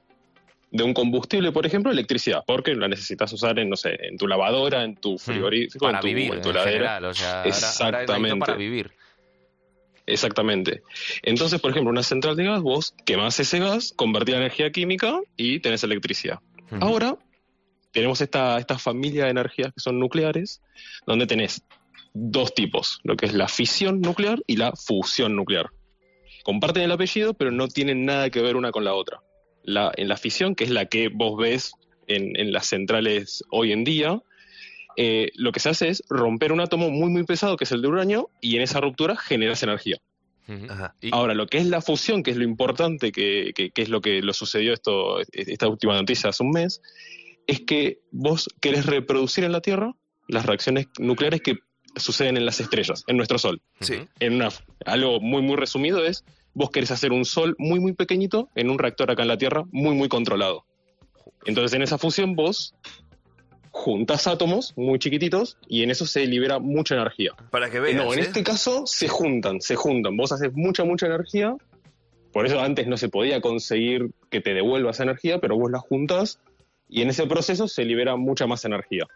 de un combustible, por ejemplo, electricidad, porque la necesitas usar en, no sé, en tu lavadora, en tu frigorífico. Para en tu, vivir, en tu en heladera. general. O sea, ahora- ahora es necesito Exactamente. para vivir. Exactamente. Entonces, por ejemplo, una central de gas, vos quemás ese gas, convertís la energía química y tenés electricidad. Ahora tenemos esta, esta familia de energías que son nucleares, donde tenés dos tipos, lo que es la fisión nuclear y la fusión nuclear. Comparten el apellido, pero no tienen nada que ver una con la otra. La, en la fisión, que es la que vos ves en, en las centrales hoy en día, eh, lo que se hace es romper un átomo muy, muy pesado, que es el de uranio, y en esa ruptura generas energía. Ujú. Ajá. Y- Ahora, lo que es la fusión, que es lo importante, que, que- que es lo que lo sucedió esto, esta última noticia hace un mes, es que vos querés reproducir en la Tierra las reacciones nucleares que suceden en las estrellas, en nuestro Sol. Sí. En una, algo muy, muy resumido es, vos querés hacer un Sol muy, muy pequeñito en un reactor acá en la Tierra, muy, muy controlado. Entonces, en esa fusión vos juntas átomos muy chiquititos y en eso se libera mucha energía. Para que veas, No, en ¿eh? este caso se juntan, se juntan. Vos haces mucha, mucha energía. Por eso antes no se podía conseguir que te devuelva esa energía, pero vos la juntas y en ese proceso se libera mucha más energía.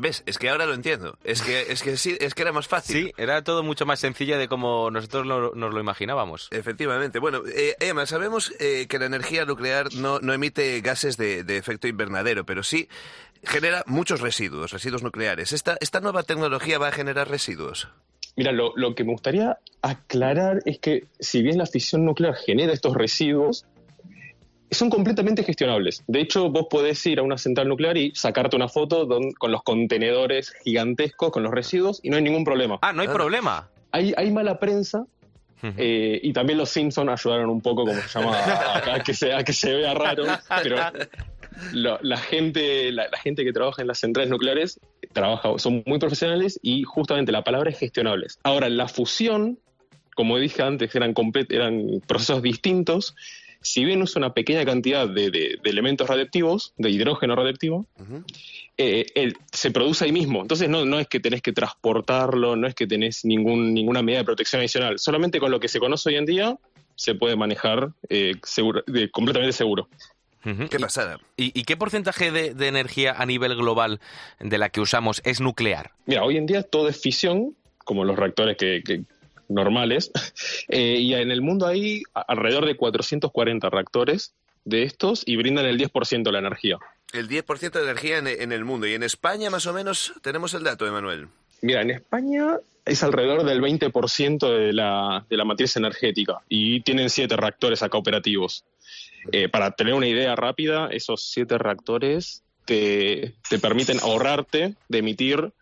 ¿Ves? Es que ahora lo entiendo. Es que, es que sí, es que era más fácil. Sí, era todo mucho más sencillo de como nosotros lo- nos lo imaginábamos. Efectivamente. Bueno, eh, Emma, sabemos eh, que la energía nuclear no, no emite gases de, de efecto invernadero, pero sí genera muchos residuos, residuos nucleares. ¿Esta, esta nueva tecnología va a generar residuos? Mira, lo, lo que me gustaría aclarar es que si bien la fisión nuclear genera estos residuos, son completamente gestionables. De hecho, vos podés ir a una central nuclear y sacarte una foto don- con los contenedores gigantescos, con los residuos, y no hay ningún problema. Ah, no hay problema. Hay, hay mala prensa. eh, y también los Simpsons ayudaron un poco, como se llama, a, a que, se, a que se vea raro, pero lo- la, gente, la, la gente que trabaja en las centrales nucleares trabaja, son muy profesionales y justamente la palabra es gestionables. Ahora, la fusión, como dije antes, eran, eran procesos distintos. Si bien usa una pequeña cantidad de, de- de elementos radiactivos, de hidrógeno radiactivo, eh, él se produce ahí mismo. Entonces no, no es que tenés que transportarlo, no es que tenés ningún, ninguna medida de protección adicional. Solamente con lo que se conoce hoy en día se puede manejar eh, seguro- de- completamente seguro. ¿Qué pasada? ¿Y, y qué porcentaje de, de energía a nivel global de la que usamos es nuclear? Mira, hoy en día todo es fisión, como los reactores que, que- normales, *laughs* eh, y en el mundo hay alrededor de 440 reactores de estos y brindan el 10% de la energía. El 10% de energía en, en el mundo. Y en España, más o menos, tenemos el dato, Emanuel. Mira, en España es alrededor del 20% de la, de la matriz energética y tienen siete reactores acá operativos. Eh, para tener una idea rápida, esos siete reactores te, te permiten ahorrarte de emitir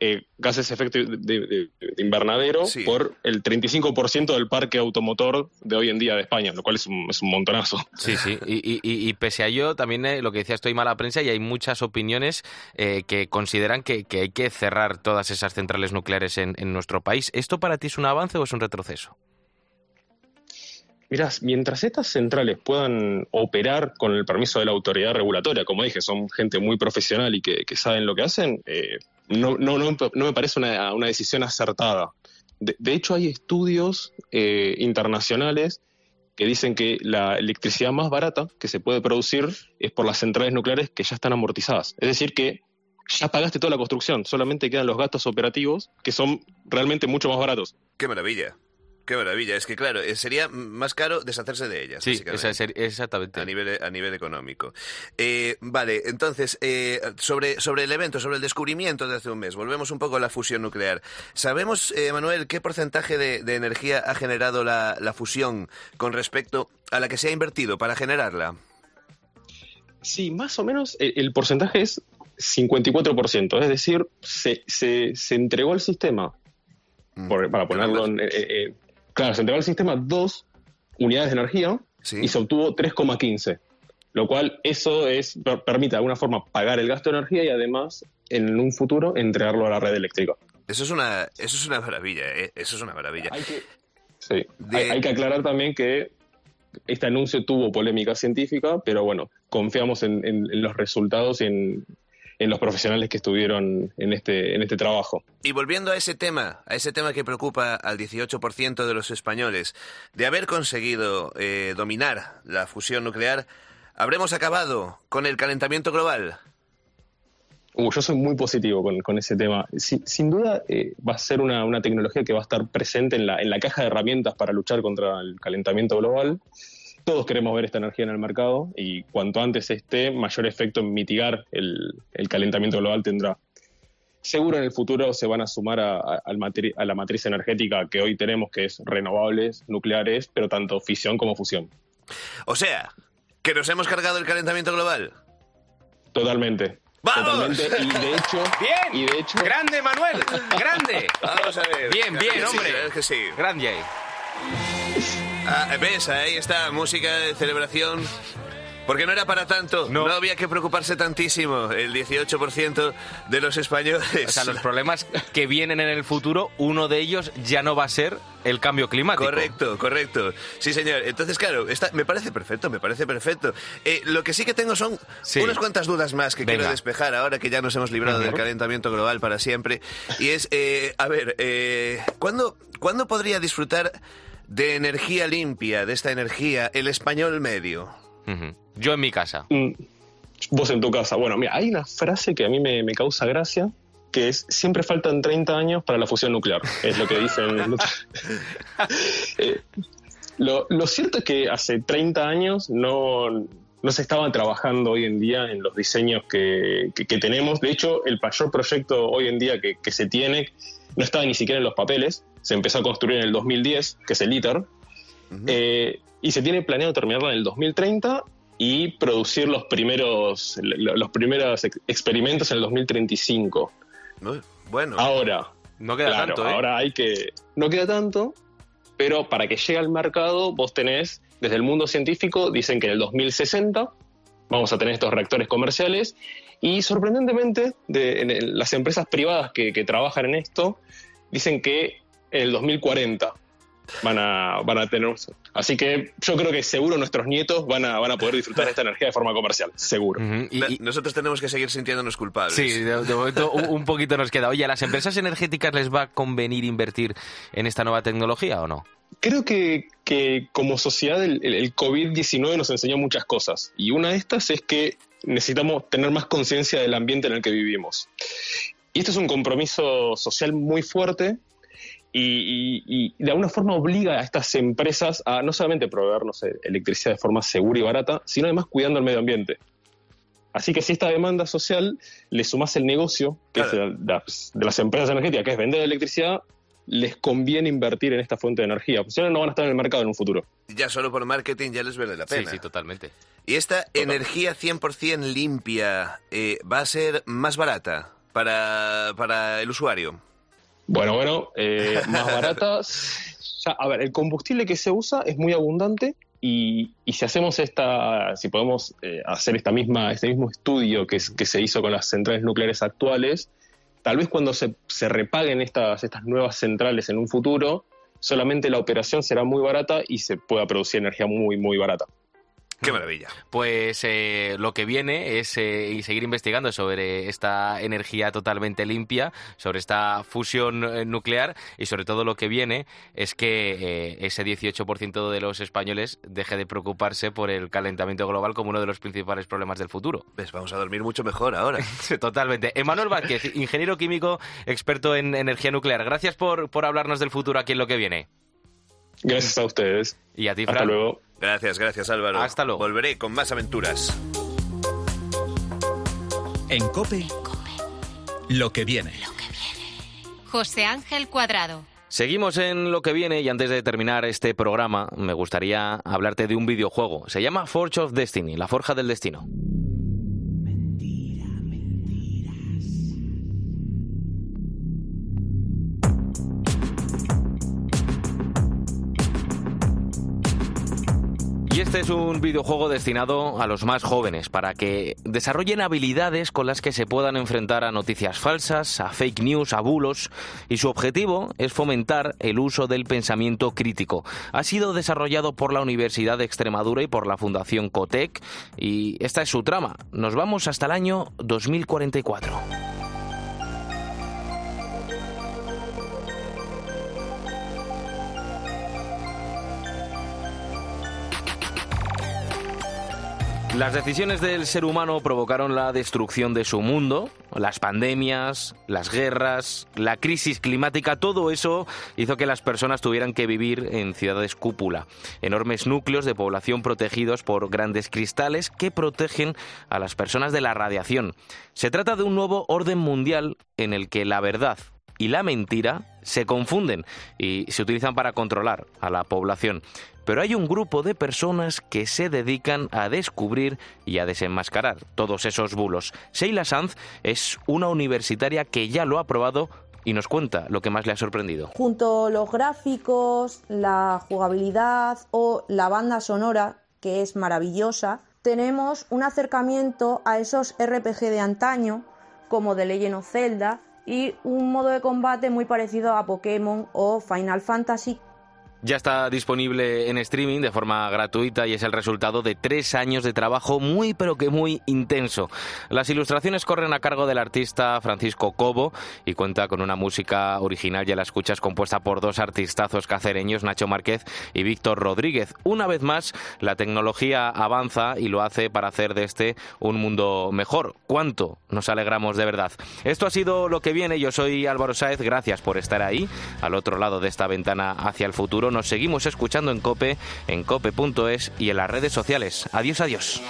eh, gases de efecto de, de- de invernadero por el 35% del parque automotor de hoy en día de España, lo cual es un, es un montonazo. Sí, sí. Y, y- y- y pese a ello, también eh, lo que decía, estoy mala prensa y hay muchas opiniones eh, que consideran que, que hay que cerrar todas esas centrales nucleares en, en nuestro país. ¿Esto para ti es un avance o es un retroceso? Mirá, mientras estas centrales puedan operar con el permiso de la autoridad regulatoria, como dije, son gente muy profesional y que, saben lo que hacen, eh, no, no, no, no me parece una, una decisión acertada. De, de hecho, hay estudios eh, internacionales que dicen que la electricidad más barata que se puede producir es por las centrales nucleares que ya están amortizadas. Es decir, que ya pagaste toda la construcción, solamente quedan los gastos operativos que son realmente mucho más baratos. ¡Qué maravilla! ¡Qué maravilla! Es que, claro, eh, sería más caro deshacerse de ellas. Sí, básicamente. exactamente. A nivel, a nivel económico. Eh, vale, entonces, eh, sobre, sobre el evento, sobre el descubrimiento de hace un mes, volvemos un poco a la fusión nuclear. ¿Sabemos, eh, Manuel, qué porcentaje de, de energía ha generado la, la fusión con respecto a la que se ha invertido para generarla? Sí, más o menos el, el porcentaje es 54%, es decir, se, se, se entregó al sistema, por- para ponerlo en... eh, eh, claro, se entregó al sistema dos unidades de energía y se obtuvo 3,15, lo cual eso es per- permite de alguna forma pagar el gasto de energía y además en un futuro entregarlo a la red eléctrica. Eso es una, eso es una maravilla, ¿eh? Eso es una maravilla. Sí. Hay, hay que aclarar también que este anuncio tuvo polémica científica, pero bueno, confiamos en, en- en los resultados y en, en los profesionales que estuvieron en este, en este trabajo. Y volviendo a ese tema, a ese tema que preocupa al 18% de los españoles, de haber conseguido eh, dominar la fusión nuclear, ¿habremos acabado con el calentamiento global? Uh, yo soy muy positivo con, con ese tema. Si- sin duda eh, va a ser una, una tecnología que va a estar presente en la, en la caja de herramientas para luchar contra el calentamiento global. Todos queremos ver esta energía en el mercado y cuanto antes esté, mayor efecto en mitigar el, el calentamiento global tendrá. Seguro en el futuro se van a sumar a, la matriz energética que hoy tenemos, que es renovables, nucleares, pero tanto fisión como fusión. O sea, que nos hemos cargado el calentamiento global. Totalmente. ¡Vamos! Totalmente. Y de hecho, *laughs* Bien. y de hecho, Grande, Manuel. Grande. *laughs* Vamos a ver. Bien, bien, sí, hombre. claro que sí. Grande. Ah, ¿Ves? Ahí está, música de celebración. Porque no era para tanto, no, había que preocuparse tantísimo. El 18% de los españoles. O sea, los problemas que vienen en el futuro, uno de ellos ya no va a ser el cambio climático. Correcto, correcto. Sí, señor. Entonces, claro, está, me parece perfecto, me parece perfecto. Eh, lo que sí que tengo son unas cuantas dudas más que quiero despejar ahora que ya nos hemos librado del calentamiento global para siempre. Y es, eh, a ver, eh, ¿cuándo, ¿cuándo podría disfrutar de energía limpia, de esta energía, el español medio? Yo en mi casa. Mm, vos en tu casa. Bueno, mira, hay una frase que a mí me, causa gracia, que es siempre faltan 30 años para la fusión nuclear. Es lo que dicen. *laughs* Eh, lo, cierto es que hace 30 años no, no se estaba trabajando hoy en día en los diseños que, tenemos. De hecho, el mayor proyecto hoy en día que, se tiene no estaba ni siquiera en los papeles. Se empezó a construir en el 2010, que es el ITER y se tiene planeado terminarla en el 2030 y producir los primeros, los primeros experimentos en el 2035. bueno. Ahora. No queda tanto, ¿eh? Ahora hay que. No queda tanto, pero para que llegue al mercado, vos tenés, desde el mundo científico, dicen que en el 2060 vamos a tener estos reactores comerciales. Y sorprendentemente, de, las empresas privadas que, que trabajan en esto dicen que en el 2040 van a, van a tener. Así que yo creo que seguro nuestros nietos van a, van a poder disfrutar de *laughs* esta energía de forma comercial, seguro. y, nosotros tenemos que seguir sintiéndonos culpables. Sí, de, momento un, poquito nos queda. Oye, ¿a las empresas energéticas les va a convenir invertir en esta nueva tecnología o no? Creo que, que como sociedad el, el COVID-19 nos enseñó muchas cosas y una de estas es que necesitamos tener más conciencia del ambiente en el que vivimos. Y este es un compromiso social muy fuerte y, de alguna forma obliga a estas empresas a no solamente proveernos electricidad de forma segura y barata, sino además cuidando el medio ambiente. Así que si esta demanda social le sumas el negocio que es de, las empresas energéticas, que es vender electricidad, les conviene invertir en esta fuente de energía, porque si no, no van a estar en el mercado en un futuro. Ya solo por marketing ya les vale la pena. Sí, sí, totalmente. ¿Y esta energía 100% limpia eh, va a ser más barata para, para el usuario? Bueno, bueno, eh, más *laughs* baratas. a ver, el combustible que se usa es muy abundante y, si hacemos esta, si podemos eh, hacer esta misma, este mismo estudio que, que se hizo con las centrales nucleares actuales, tal vez cuando se, se repaguen estas, estas nuevas centrales en un futuro, solamente la operación será muy barata y se pueda producir energía muy, muy barata. Qué maravilla. Pues eh, lo que viene es eh, seguir investigando sobre esta energía totalmente limpia, sobre esta fusión eh, nuclear y sobre todo lo que viene es que ese 18% de los españoles deje de preocuparse por el calentamiento global como uno de los principales problemas del futuro. Pues vamos a dormir mucho mejor ahora. *laughs* totalmente. Emanuel Vázquez, ingeniero químico, experto en energía nuclear. Gracias por, por hablarnos del futuro aquí en lo que viene. Gracias a ustedes. Y a ti, Hasta luego. Gracias, gracias Álvaro. Hasta luego. Volveré con más aventuras. En Cope, lo que viene. José Ángel Cuadrado. Seguimos en lo que viene y antes de terminar este programa me gustaría hablarte de un videojuego. Se llama Forge of Destiny, la forja del destino. Este es un videojuego destinado a los más jóvenes para que desarrollen habilidades con las que se puedan enfrentar a noticias falsas, a fake news, a bulos y su objetivo es fomentar el uso del pensamiento crítico. Ha sido desarrollado por la Universidad de Extremadura y por la Fundación Cotec y esta es su trama. Nos vamos hasta el año 2044. Las decisiones del ser humano provocaron la destrucción de su mundo, las pandemias, las guerras, la crisis climática, todo eso hizo que las personas tuvieran que vivir en ciudades cúpula, enormes núcleos de población protegidos por grandes cristales que protegen a las personas de la radiación. Se trata de un nuevo orden mundial en el que la verdad y la mentira se confunden y se utilizan para controlar a la población pero hay un grupo de personas que se dedican a descubrir y a desenmascarar todos esos bulos. Sheila Sanz es una universitaria que ya lo ha probado y nos cuenta lo que más le ha sorprendido. Junto a los gráficos, la jugabilidad o la banda sonora, que es maravillosa, tenemos un acercamiento a esos RPG de antaño, como The Legend of Zelda, y un modo de combate muy parecido a Pokémon o Final Fantasy, ya está disponible en streaming de forma gratuita y es el resultado de tres años de trabajo muy pero que muy intenso. Las ilustraciones corren a cargo del artista Francisco Cobo y cuenta con una música original, ya la escuchas, compuesta por dos artistazos cacereños, Nacho Márquez y Víctor Rodríguez. Una vez más, la tecnología avanza y lo hace para hacer de este un mundo mejor. ¿Cuánto nos alegramos de verdad? Esto ha sido lo que viene. Yo soy Álvaro Sáez. Gracias por estar ahí, al otro lado de esta ventana hacia el futuro nos seguimos escuchando en Cope, en cope.es y en las redes sociales. Adiós, adiós.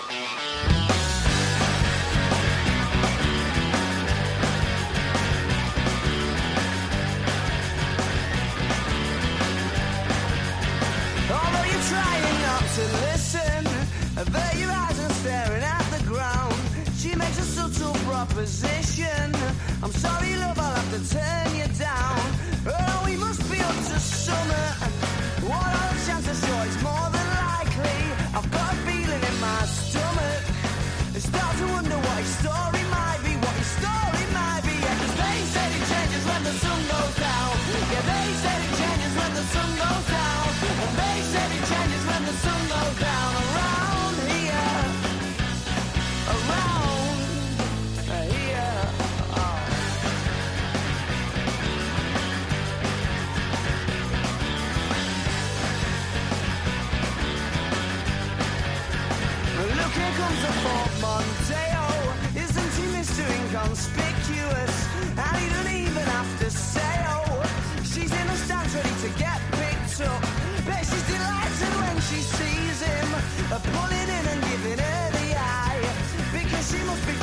pulling in and giving her the eye because she must be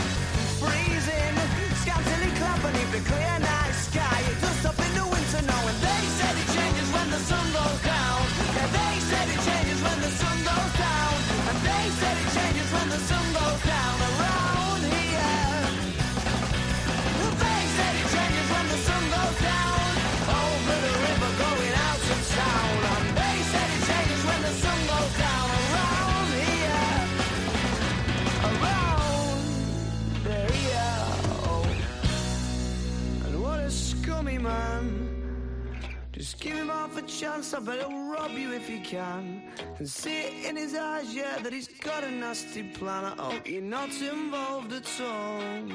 freezing. Scantily clad beneath the clear night sky, dust up in the winter now. And they said it changes when the sun goes down. Yeah, they said it changes when the sun goes down. And they said it changes when the sun goes down. Chance, I bet he'll rob you if he can. And see it in his eyes, yeah, that he's got a nasty plan. I hope you're not involved at all.